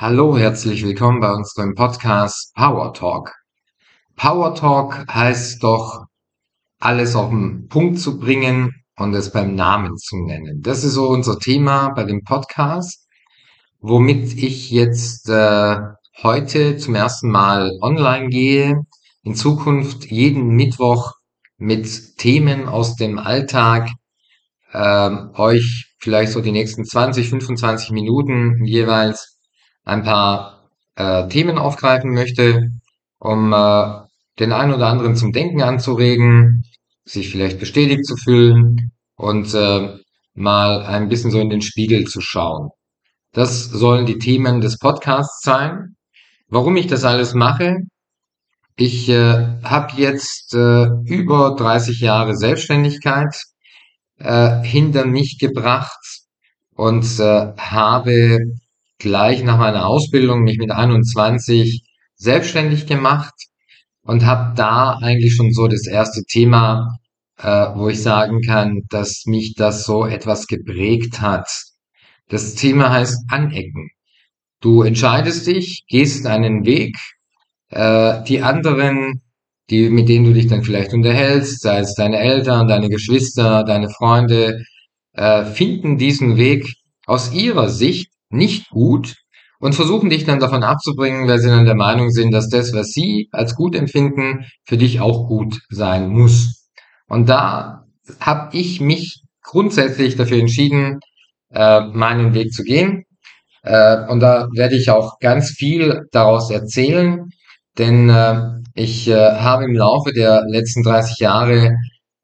Hallo, herzlich willkommen bei unserem Podcast Power Talk. Power Talk heißt doch, alles auf den Punkt zu bringen und es beim Namen zu nennen. Das ist so unser Thema bei dem Podcast, womit ich jetzt äh, heute zum ersten Mal online gehe. In Zukunft jeden Mittwoch mit Themen aus dem Alltag äh, euch vielleicht so die nächsten 20, 25 Minuten jeweils ein paar äh, Themen aufgreifen möchte, um äh, den einen oder anderen zum Denken anzuregen, sich vielleicht bestätigt zu fühlen und äh, mal ein bisschen so in den Spiegel zu schauen. Das sollen die Themen des Podcasts sein. Warum ich das alles mache? Ich äh, habe jetzt äh, über 30 Jahre Selbstständigkeit äh, hinter mich gebracht und äh, habe gleich nach meiner Ausbildung mich mit 21 selbstständig gemacht und habe da eigentlich schon so das erste Thema, äh, wo ich sagen kann, dass mich das so etwas geprägt hat. Das Thema heißt Anecken. Du entscheidest dich, gehst einen Weg, äh, die anderen, die, mit denen du dich dann vielleicht unterhältst, sei es deine Eltern, deine Geschwister, deine Freunde, äh, finden diesen Weg aus ihrer Sicht nicht gut und versuchen dich dann davon abzubringen, weil sie dann der Meinung sind, dass das, was sie als gut empfinden, für dich auch gut sein muss. Und da habe ich mich grundsätzlich dafür entschieden, äh, meinen Weg zu gehen. Äh, und da werde ich auch ganz viel daraus erzählen, denn äh, ich äh, habe im Laufe der letzten 30 Jahre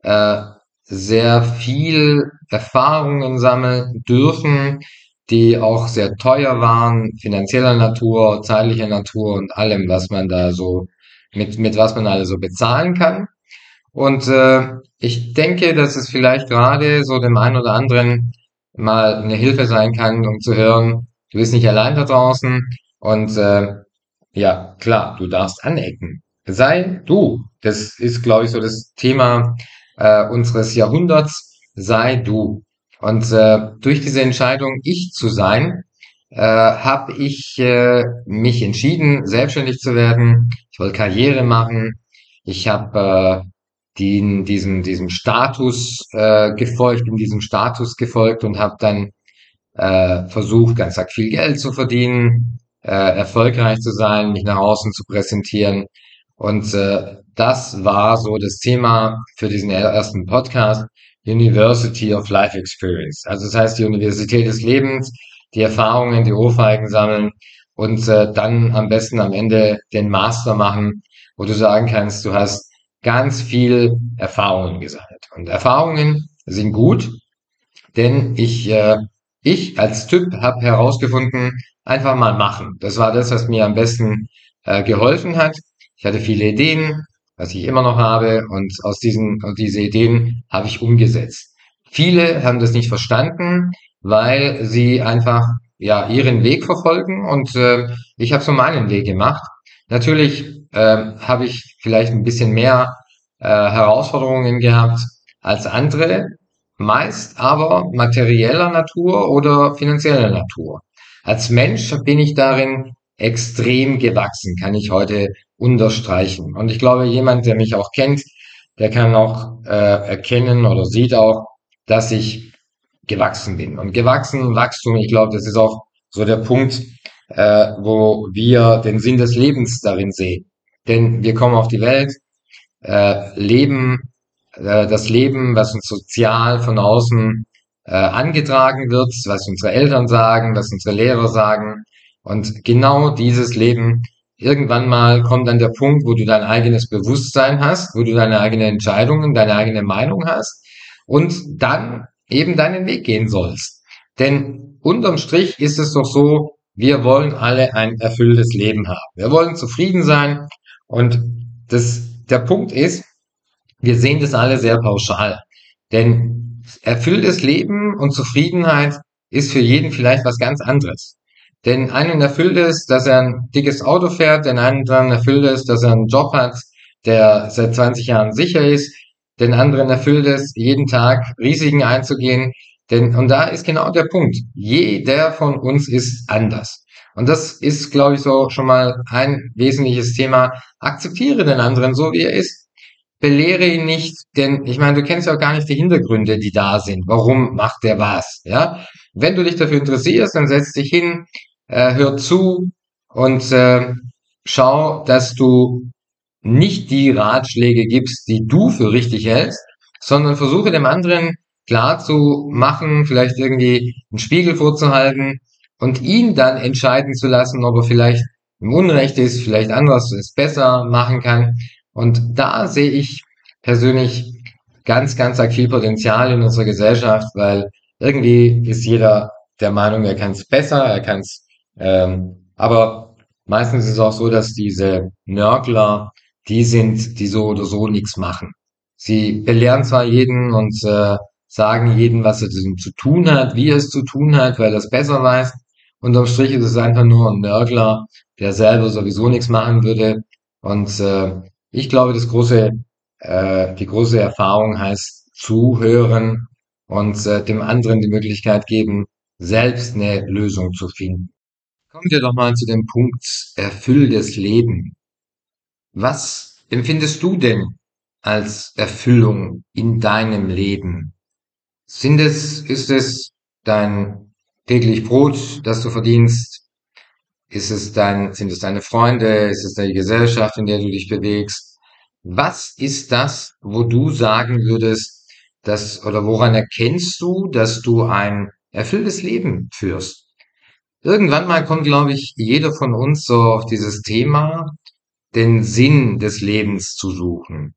äh, sehr viel Erfahrungen sammeln dürfen, die auch sehr teuer waren, finanzieller Natur, zeitlicher Natur und allem, was man da so, mit, mit was man also bezahlen kann. Und äh, ich denke, dass es vielleicht gerade so dem einen oder anderen mal eine Hilfe sein kann, um zu hören, du bist nicht allein da draußen und äh, ja, klar, du darfst anecken. Sei du. Das ist, glaube ich, so das Thema äh, unseres Jahrhunderts. Sei du. Und äh, durch diese Entscheidung, ich zu sein, äh, habe ich äh, mich entschieden, selbstständig zu werden. Ich wollte Karriere machen. Ich habe äh, den, diesem, diesem Status äh, gefolgt, in diesem Status gefolgt und habe dann äh, versucht, ganz arg viel Geld zu verdienen, äh, erfolgreich zu sein, mich nach außen zu präsentieren. Und äh, das war so das Thema für diesen ersten Podcast. University of Life Experience. Also das heißt die Universität des Lebens, die Erfahrungen, die Ohrfeigen sammeln und äh, dann am besten am Ende den Master machen, wo du sagen kannst, du hast ganz viel Erfahrungen gesammelt. Und Erfahrungen sind gut, denn ich, äh, ich als Typ habe herausgefunden, einfach mal machen. Das war das, was mir am besten äh, geholfen hat. Ich hatte viele Ideen, was ich immer noch habe. Und aus diesen, diese Ideen habe ich umgesetzt. Viele haben das nicht verstanden, weil sie einfach ja ihren Weg verfolgen und äh, ich habe so meinen Weg gemacht. Natürlich äh, habe ich vielleicht ein bisschen mehr äh, Herausforderungen gehabt als andere, meist aber materieller Natur oder finanzieller Natur. Als Mensch bin ich darin extrem gewachsen, kann ich heute unterstreichen. Und ich glaube, jemand, der mich auch kennt, der kann auch äh, erkennen oder sieht auch, dass ich gewachsen bin. Und gewachsen, Wachstum, ich glaube, das ist auch so der Punkt, äh, wo wir den Sinn des Lebens darin sehen. Denn wir kommen auf die Welt, äh, leben äh, das Leben, was uns sozial von außen äh, angetragen wird, was unsere Eltern sagen, was unsere Lehrer sagen. Und genau dieses Leben irgendwann mal kommt dann der Punkt, wo du dein eigenes Bewusstsein hast, wo du deine eigenen Entscheidungen, deine eigene Meinung hast und dann eben deinen Weg gehen sollst. Denn unterm Strich ist es doch so, wir wollen alle ein erfülltes Leben haben. Wir wollen zufrieden sein und das, der Punkt ist, wir sehen das alle sehr pauschal. Denn erfülltes Leben und Zufriedenheit ist für jeden vielleicht was ganz anderes. Den einen erfüllt es, dass er ein dickes Auto fährt, den anderen erfüllt es, dass er einen Job hat, der seit 20 Jahren sicher ist, den anderen erfüllt es, jeden Tag Risiken einzugehen. Denn, und da ist genau der Punkt. Jeder von uns ist anders. Und das ist, glaube ich, so schon mal ein wesentliches Thema. Akzeptiere den anderen so, wie er ist. Belehre ihn nicht, denn ich meine, du kennst ja auch gar nicht die Hintergründe, die da sind. Warum macht der was? Ja, wenn du dich dafür interessierst, dann setz dich hin, äh, hör zu und äh, schau, dass du nicht die Ratschläge gibst, die du für richtig hältst, sondern versuche dem anderen klar zu machen, vielleicht irgendwie einen Spiegel vorzuhalten und ihn dann entscheiden zu lassen, ob er vielleicht im Unrecht ist, vielleicht anders es besser machen kann. Und da sehe ich persönlich ganz, ganz arg viel Potenzial in unserer Gesellschaft, weil irgendwie ist jeder der Meinung, er kann es besser, er kann es, ähm, aber meistens ist es auch so, dass diese Nörgler, die sind, die so oder so nichts machen. Sie belehren zwar jeden und äh, sagen jedem, was er zu tun hat, wie er es zu tun hat, weil er es besser weiß. Unterm Strich ist es einfach nur ein Nörgler, der selber sowieso nichts machen würde. Und äh, ich glaube, das große, äh, die große Erfahrung heißt zuhören und äh, dem anderen die Möglichkeit geben, selbst eine Lösung zu finden. Kommen wir doch mal zu dem Punkt erfülltes Leben. Was empfindest du denn als Erfüllung in deinem Leben? Sind es, ist es dein täglich Brot, das du verdienst? Ist es dein, sind es deine Freunde? Ist es deine Gesellschaft, in der du dich bewegst? Was ist das, wo du sagen würdest, dass, oder woran erkennst du, dass du ein erfülltes Leben führst? Irgendwann mal kommt, glaube ich, jeder von uns so auf dieses Thema, den Sinn des Lebens zu suchen.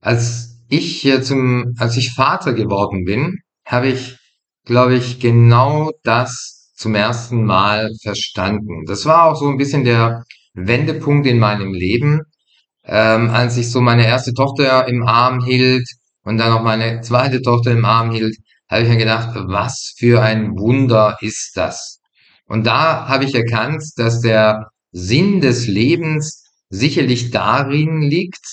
Als ich hier zum, als ich Vater geworden bin, habe ich, glaube ich, genau das zum ersten Mal verstanden. Das war auch so ein bisschen der Wendepunkt in meinem Leben, ähm, als ich so meine erste Tochter im Arm hielt und dann auch meine zweite Tochter im Arm hielt, habe ich mir gedacht, was für ein Wunder ist das? Und da habe ich erkannt, dass der Sinn des Lebens sicherlich darin liegt,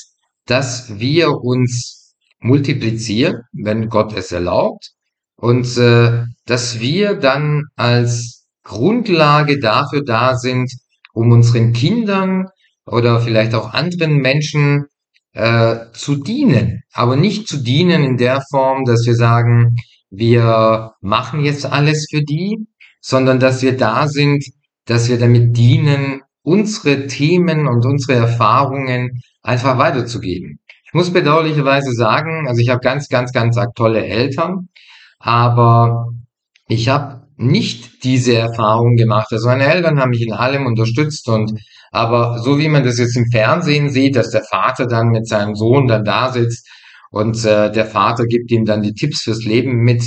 dass wir uns multiplizieren, wenn Gott es erlaubt, und äh, dass wir dann als Grundlage dafür da sind, um unseren Kindern oder vielleicht auch anderen Menschen äh, zu dienen, aber nicht zu dienen in der Form, dass wir sagen, wir machen jetzt alles für die, sondern dass wir da sind, dass wir damit dienen, unsere Themen und unsere Erfahrungen einfach weiterzugeben. Ich muss bedauerlicherweise sagen, also ich habe ganz, ganz, ganz tolle Eltern, aber ich habe nicht diese Erfahrung gemacht. Also meine Eltern haben mich in allem unterstützt und aber so wie man das jetzt im Fernsehen sieht, dass der Vater dann mit seinem Sohn dann da sitzt und äh, der Vater gibt ihm dann die Tipps fürs Leben mit,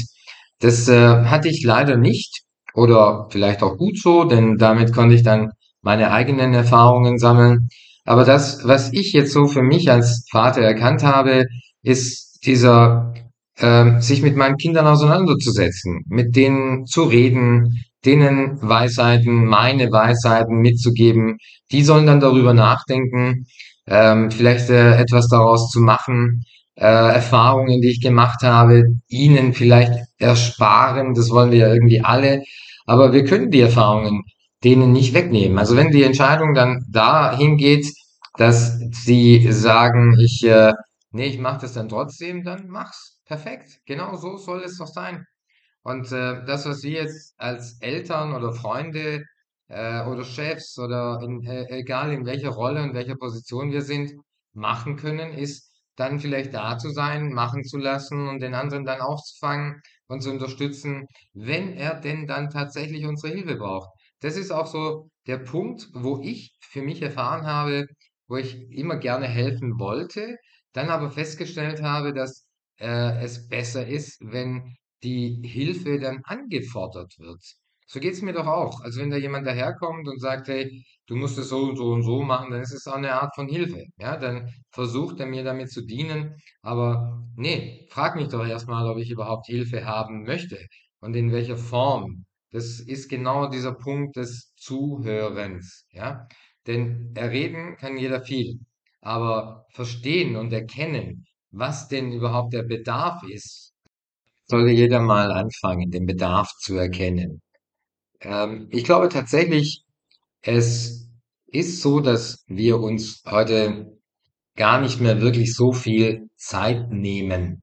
das äh, hatte ich leider nicht oder vielleicht auch gut so, denn damit konnte ich dann meine eigenen Erfahrungen sammeln. Aber das, was ich jetzt so für mich als Vater erkannt habe, ist dieser ähm, sich mit meinen Kindern auseinanderzusetzen, mit denen zu reden, denen Weisheiten, meine Weisheiten mitzugeben. Die sollen dann darüber nachdenken, ähm, vielleicht äh, etwas daraus zu machen, äh, Erfahrungen, die ich gemacht habe, ihnen vielleicht ersparen. Das wollen wir ja irgendwie alle. Aber wir können die Erfahrungen denen nicht wegnehmen. Also wenn die Entscheidung dann dahin geht, dass sie sagen, ich, äh, nee, ich mache das dann trotzdem, dann mach's. Perfekt, genau so soll es doch sein. Und äh, das, was wir jetzt als Eltern oder Freunde äh, oder Chefs oder in, äh, egal in welcher Rolle und welcher Position wir sind, machen können, ist dann vielleicht da zu sein, machen zu lassen und den anderen dann aufzufangen und zu unterstützen, wenn er denn dann tatsächlich unsere Hilfe braucht. Das ist auch so der Punkt, wo ich für mich erfahren habe, wo ich immer gerne helfen wollte, dann aber festgestellt habe, dass äh, es besser ist, wenn die Hilfe dann angefordert wird. So geht's mir doch auch. Also wenn da jemand daherkommt und sagt, hey, du musst es so und so und so machen, dann ist es auch eine Art von Hilfe. Ja, dann versucht er mir damit zu dienen. Aber nee, frag mich doch erstmal, ob ich überhaupt Hilfe haben möchte und in welcher Form. Das ist genau dieser Punkt des Zuhörens. Ja, denn erreden kann jeder viel. Aber verstehen und erkennen, was denn überhaupt der Bedarf ist, sollte jeder mal anfangen, den Bedarf zu erkennen. Ähm, ich glaube tatsächlich, es ist so, dass wir uns heute gar nicht mehr wirklich so viel Zeit nehmen,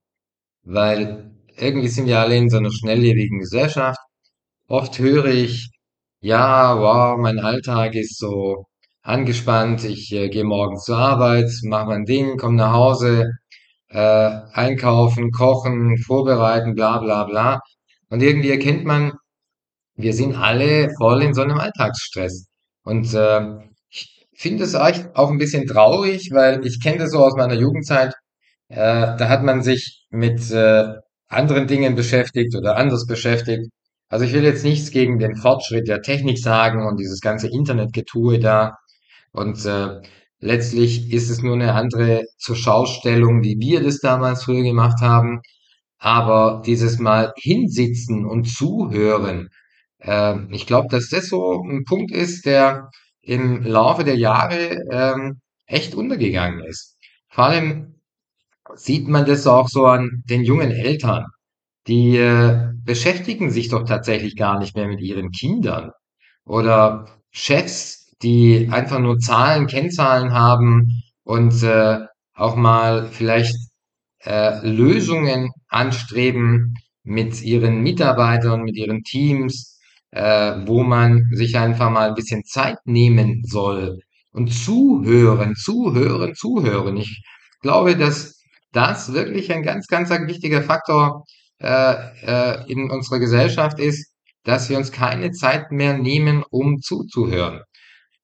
weil irgendwie sind wir alle in so einer schnelllebigen Gesellschaft. Oft höre ich, ja, wow, mein Alltag ist so angespannt, ich äh, gehe morgens zur Arbeit, mache mein Ding, komme nach Hause, äh, einkaufen, kochen, vorbereiten, bla bla bla. Und irgendwie erkennt man, wir sind alle voll in so einem Alltagsstress. Und äh, ich finde es echt auch ein bisschen traurig, weil ich kenne das so aus meiner Jugendzeit. Äh, da hat man sich mit äh, anderen Dingen beschäftigt oder anders beschäftigt. Also ich will jetzt nichts gegen den Fortschritt der Technik sagen und dieses ganze Internetgetue da. Und äh, letztlich ist es nur eine andere Zurschaustellung, wie wir das damals früher gemacht haben. Aber dieses Mal hinsitzen und zuhören, ähm, ich glaube, dass das so ein Punkt ist, der im Laufe der Jahre ähm, echt untergegangen ist. Vor allem sieht man das auch so an den jungen Eltern. Die äh, beschäftigen sich doch tatsächlich gar nicht mehr mit ihren Kindern. Oder Chefs, die einfach nur Zahlen, Kennzahlen haben und äh, auch mal vielleicht äh, Lösungen anstreben mit ihren Mitarbeitern, mit ihren Teams, äh, wo man sich einfach mal ein bisschen Zeit nehmen soll und zuhören, zuhören, zuhören. Ich glaube, dass das wirklich ein ganz, ganz wichtiger Faktor äh, äh, in unserer Gesellschaft ist, dass wir uns keine Zeit mehr nehmen, um zuzuhören.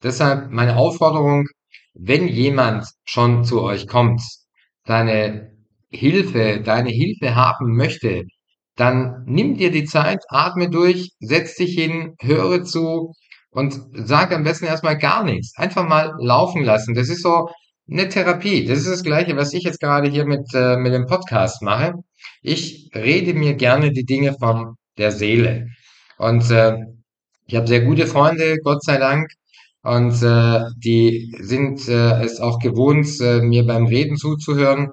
Deshalb meine Aufforderung, wenn jemand schon zu euch kommt, deine Hilfe, deine Hilfe haben möchte, dann nimm dir die Zeit, atme durch, setz dich hin, höre zu und sag am besten erstmal gar nichts. Einfach mal laufen lassen. Das ist so eine Therapie. Das ist das Gleiche, was ich jetzt gerade hier mit, äh, mit dem Podcast mache. Ich rede mir gerne die Dinge von der Seele. Und äh, ich habe sehr gute Freunde, Gott sei Dank. Und äh, die sind äh, es auch gewohnt, äh, mir beim Reden zuzuhören.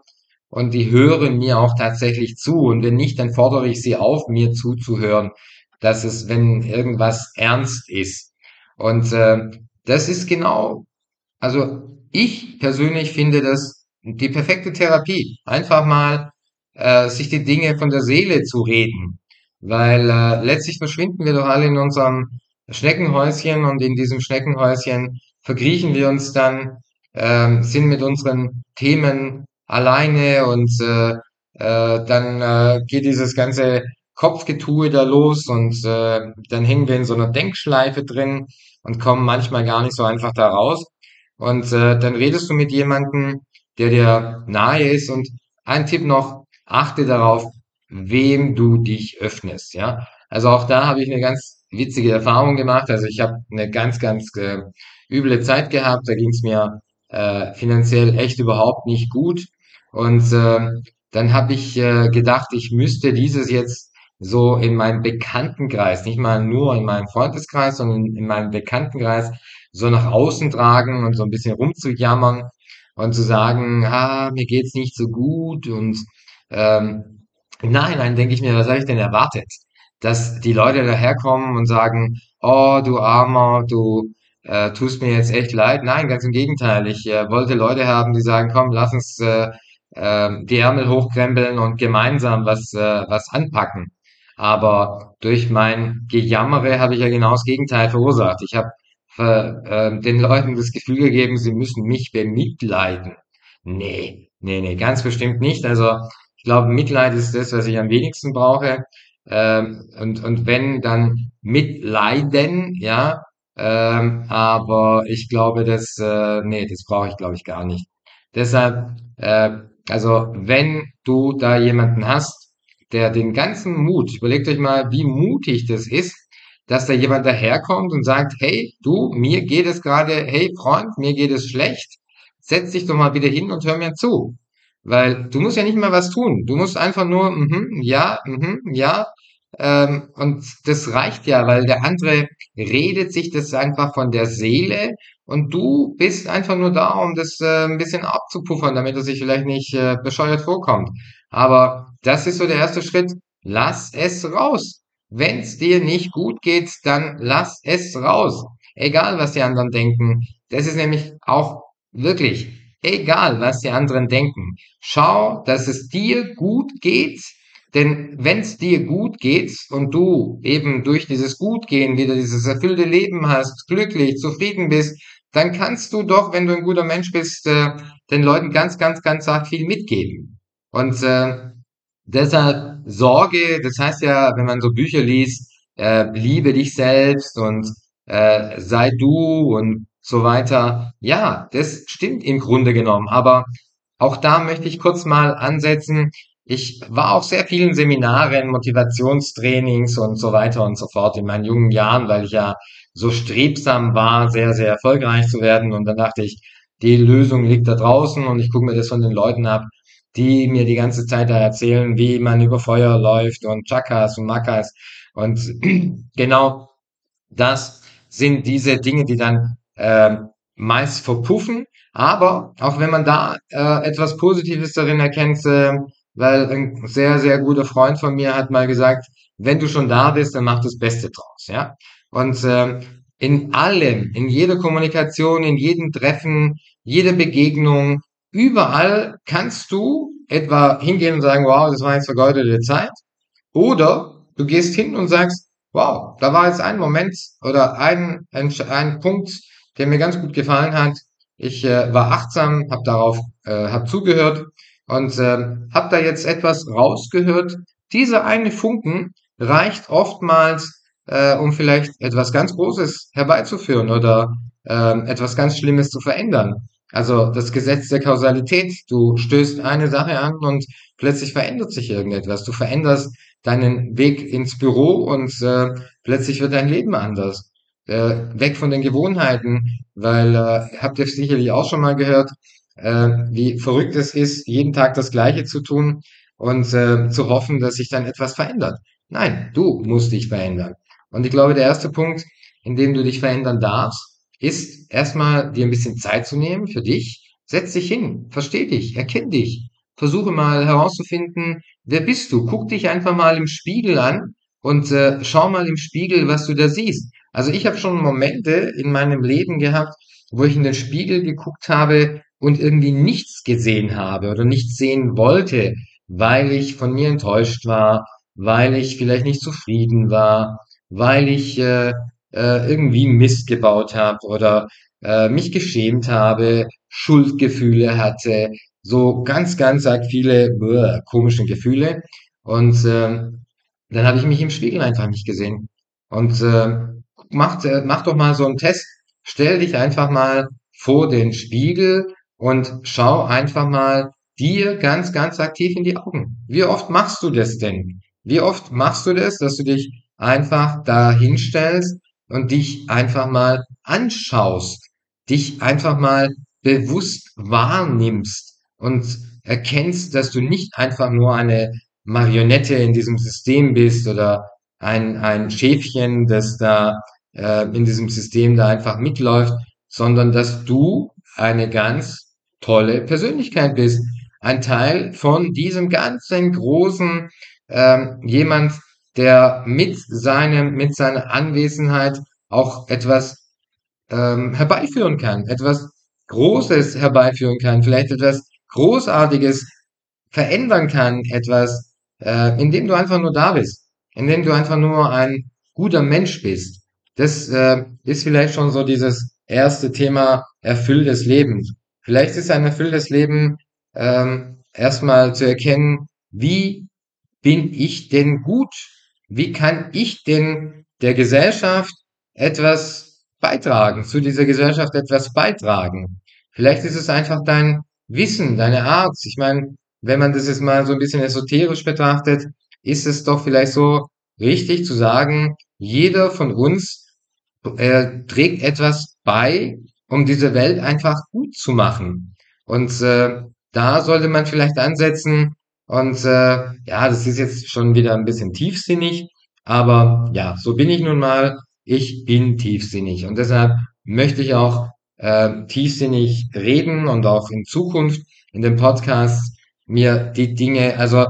Und die hören mir auch tatsächlich zu. Und wenn nicht, dann fordere ich sie auf, mir zuzuhören, dass es, wenn irgendwas ernst ist. Und äh, das ist genau, also ich persönlich finde das die perfekte Therapie. Einfach mal äh, sich die Dinge von der Seele zu reden. Weil äh, letztlich verschwinden wir doch alle in unserem Schneckenhäuschen und in diesem Schneckenhäuschen verkriechen wir uns dann, ähm, sind mit unseren Themen alleine und äh, äh, dann äh, geht dieses ganze Kopfgetue da los und äh, dann hängen wir in so einer Denkschleife drin und kommen manchmal gar nicht so einfach da raus. Und äh, dann redest du mit jemandem, der dir nahe ist und ein Tipp noch, achte darauf, wem du dich öffnest, ja. Also auch da habe ich eine ganz witzige Erfahrung gemacht. Also ich habe eine ganz, ganz äh, üble Zeit gehabt. Da ging es mir äh, finanziell echt überhaupt nicht gut. Und äh, dann habe ich äh, gedacht, ich müsste dieses jetzt so in meinem Bekanntenkreis, nicht mal nur in meinem Freundeskreis, sondern in meinem Bekanntenkreis so nach außen tragen und so ein bisschen rumzujammern und zu sagen, ah, mir geht's nicht so gut und ähm, im Nachhinein denke ich mir, was habe ich denn erwartet? Dass die Leute daherkommen und sagen, oh, du Armer, du äh, tust mir jetzt echt leid. Nein, ganz im Gegenteil. Ich äh, wollte Leute haben, die sagen, komm, lass uns äh, äh, die Ärmel hochkrempeln und gemeinsam was, äh, was anpacken. Aber durch mein Gejammere habe ich ja genau das Gegenteil verursacht. Ich habe äh, den Leuten das Gefühl gegeben, sie müssen mich bemitleiden. Nee, nee, nee, ganz bestimmt nicht. Also ich glaube, Mitleid ist das, was ich am wenigsten brauche. Ähm, und, und wenn, dann mitleiden, ja. Ähm, aber ich glaube, das, äh, nee, das brauche ich, glaube ich, gar nicht. Deshalb, äh, also wenn du da jemanden hast, der den ganzen Mut, überlegt euch mal, wie mutig das ist, dass da jemand daherkommt und sagt, hey, du, mir geht es gerade, hey Freund, mir geht es schlecht, setz dich doch mal wieder hin und hör mir zu. Weil du musst ja nicht mal was tun. Du musst einfach nur, mhm, ja, mhm, ja. Ähm, und das reicht ja, weil der andere redet sich das einfach von der Seele und du bist einfach nur da, um das äh, ein bisschen abzupuffern, damit er sich vielleicht nicht äh, bescheuert vorkommt. Aber das ist so der erste Schritt. Lass es raus. Wenn es dir nicht gut geht, dann lass es raus. egal was die anderen denken. Das ist nämlich auch wirklich egal, was die anderen denken. Schau, dass es dir gut geht, denn wenn es dir gut geht und du eben durch dieses Gutgehen wieder dieses erfüllte Leben hast, glücklich, zufrieden bist, dann kannst du doch, wenn du ein guter Mensch bist, äh, den Leuten ganz, ganz, ganz arg viel mitgeben. Und äh, deshalb Sorge, das heißt ja, wenn man so Bücher liest, äh, liebe dich selbst und äh, sei du und so weiter. Ja, das stimmt im Grunde genommen. Aber auch da möchte ich kurz mal ansetzen. Ich war auf sehr vielen Seminaren, Motivationstrainings und so weiter und so fort in meinen jungen Jahren, weil ich ja so strebsam war, sehr, sehr erfolgreich zu werden. Und dann dachte ich, die Lösung liegt da draußen und ich gucke mir das von den Leuten ab, die mir die ganze Zeit da erzählen, wie man über Feuer läuft und Chakas und Makas. Und genau das sind diese Dinge, die dann äh, meist verpuffen. Aber auch wenn man da äh, etwas Positives darin erkennt, äh, weil ein sehr, sehr guter Freund von mir hat mal gesagt, wenn du schon da bist, dann mach das Beste draus, ja. Und äh, in allem, in jeder Kommunikation, in jedem Treffen, jede Begegnung, überall kannst du etwa hingehen und sagen, wow, das war jetzt vergeudete Zeit. Oder du gehst hin und sagst, wow, da war jetzt ein Moment oder ein, ein, ein Punkt, der mir ganz gut gefallen hat. Ich äh, war achtsam, habe darauf, äh, habe zugehört und äh, habe da jetzt etwas rausgehört. Dieser eine Funken reicht oftmals, äh, um vielleicht etwas ganz Großes herbeizuführen oder äh, etwas ganz Schlimmes zu verändern. Also das Gesetz der Kausalität. Du stößt eine Sache an und plötzlich verändert sich irgendetwas. Du veränderst deinen Weg ins Büro und äh, plötzlich wird dein Leben anders. Äh, weg von den Gewohnheiten, weil äh, habt ihr sicherlich auch schon mal gehört, äh, wie verrückt es ist, jeden Tag das Gleiche zu tun und äh, zu hoffen, dass sich dann etwas verändert. Nein, du musst dich verändern. Und ich glaube, der erste Punkt, in dem du dich verändern darfst, ist erstmal dir ein bisschen Zeit zu nehmen für dich. Setz dich hin, versteh dich, erkenn dich. Versuche mal herauszufinden, wer bist du? Guck dich einfach mal im Spiegel an und äh, schau mal im Spiegel, was du da siehst. Also ich habe schon Momente in meinem Leben gehabt, wo ich in den Spiegel geguckt habe und irgendwie nichts gesehen habe oder nichts sehen wollte, weil ich von mir enttäuscht war, weil ich vielleicht nicht zufrieden war, weil ich äh, äh, irgendwie Mist gebaut habe oder äh, mich geschämt habe, Schuldgefühle hatte, so ganz, ganz arg viele bäh, komische Gefühle. Und äh, dann habe ich mich im Spiegel einfach nicht gesehen. Und äh, mach, mach doch mal so einen Test. Stell dich einfach mal vor den Spiegel und schau einfach mal dir ganz, ganz aktiv in die Augen. Wie oft machst du das denn? Wie oft machst du das, dass du dich einfach da hinstellst und dich einfach mal anschaust, dich einfach mal bewusst wahrnimmst und erkennst, dass du nicht einfach nur eine Marionette in diesem System bist oder ein, ein Schäfchen, das da äh, in diesem System da einfach mitläuft, sondern dass du eine ganz tolle Persönlichkeit bist. Ein Teil von diesem ganzen großen ähm, jemand, der mit seinem, mit seiner Anwesenheit auch etwas ähm, herbeiführen kann, etwas Großes herbeiführen kann, vielleicht etwas Großartiges verändern kann, etwas, äh, indem du einfach nur da bist, indem du einfach nur ein guter Mensch bist. Das äh, ist vielleicht schon so dieses erste Thema erfülltes Leben. Vielleicht ist ein erfülltes Leben ähm, erstmal zu erkennen, wie bin ich denn gut wie kann ich denn der Gesellschaft etwas beitragen, zu dieser Gesellschaft etwas beitragen? Vielleicht ist es einfach dein Wissen, deine Art. Ich meine, wenn man das jetzt mal so ein bisschen esoterisch betrachtet, ist es doch vielleicht so richtig zu sagen, jeder von uns äh, trägt etwas bei, um diese Welt einfach gut zu machen. Und äh, da sollte man vielleicht ansetzen, und äh, ja, das ist jetzt schon wieder ein bisschen tiefsinnig, aber ja, so bin ich nun mal. Ich bin tiefsinnig und deshalb möchte ich auch äh, tiefsinnig reden und auch in Zukunft in dem Podcast mir die Dinge, also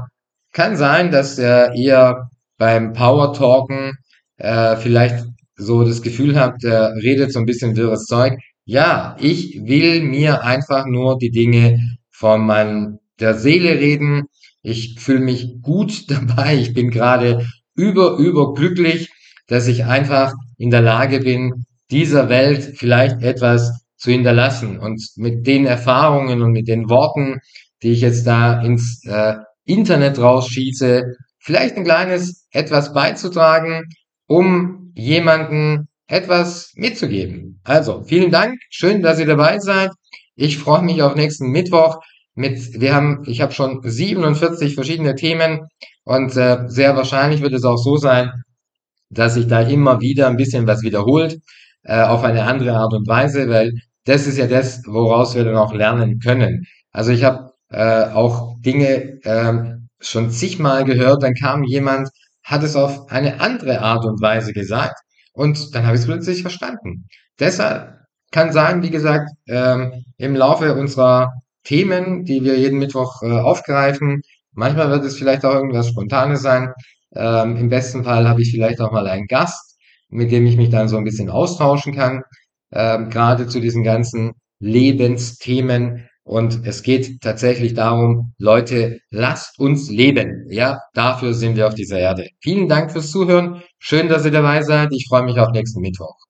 kann sein, dass äh, ihr beim Power Talken äh, vielleicht so das Gefühl habt, der redet so ein bisschen wirres Zeug. Ja, ich will mir einfach nur die Dinge von meiner der Seele reden. Ich fühle mich gut dabei. Ich bin gerade über, überglücklich, dass ich einfach in der Lage bin, dieser Welt vielleicht etwas zu hinterlassen. Und mit den Erfahrungen und mit den Worten, die ich jetzt da ins äh, Internet rausschieße, vielleicht ein kleines etwas beizutragen, um jemanden etwas mitzugeben. Also, vielen Dank. Schön, dass ihr dabei seid. Ich freue mich auf nächsten Mittwoch mit, wir haben, ich habe schon 47 verschiedene Themen und äh, sehr wahrscheinlich wird es auch so sein, dass sich da immer wieder ein bisschen was wiederholt, äh, auf eine andere Art und Weise, weil das ist ja das, woraus wir dann auch lernen können. Also ich habe äh, auch Dinge äh, schon zigmal gehört, dann kam jemand, hat es auf eine andere Art und Weise gesagt und dann habe ich es plötzlich verstanden. Deshalb kann sein, wie gesagt, ähm, im Laufe unserer Themen, die wir jeden Mittwoch äh, aufgreifen, manchmal wird es vielleicht auch irgendwas Spontanes sein. Ähm, Im besten Fall habe ich vielleicht auch mal einen Gast, mit dem ich mich dann so ein bisschen austauschen kann, ähm, gerade zu diesen ganzen Lebensthemen. Und es geht tatsächlich darum, Leute, lasst uns leben. Ja, dafür sind wir auf dieser Erde. Vielen Dank fürs Zuhören. Schön, dass ihr dabei seid. Ich freue mich auf nächsten Mittwoch.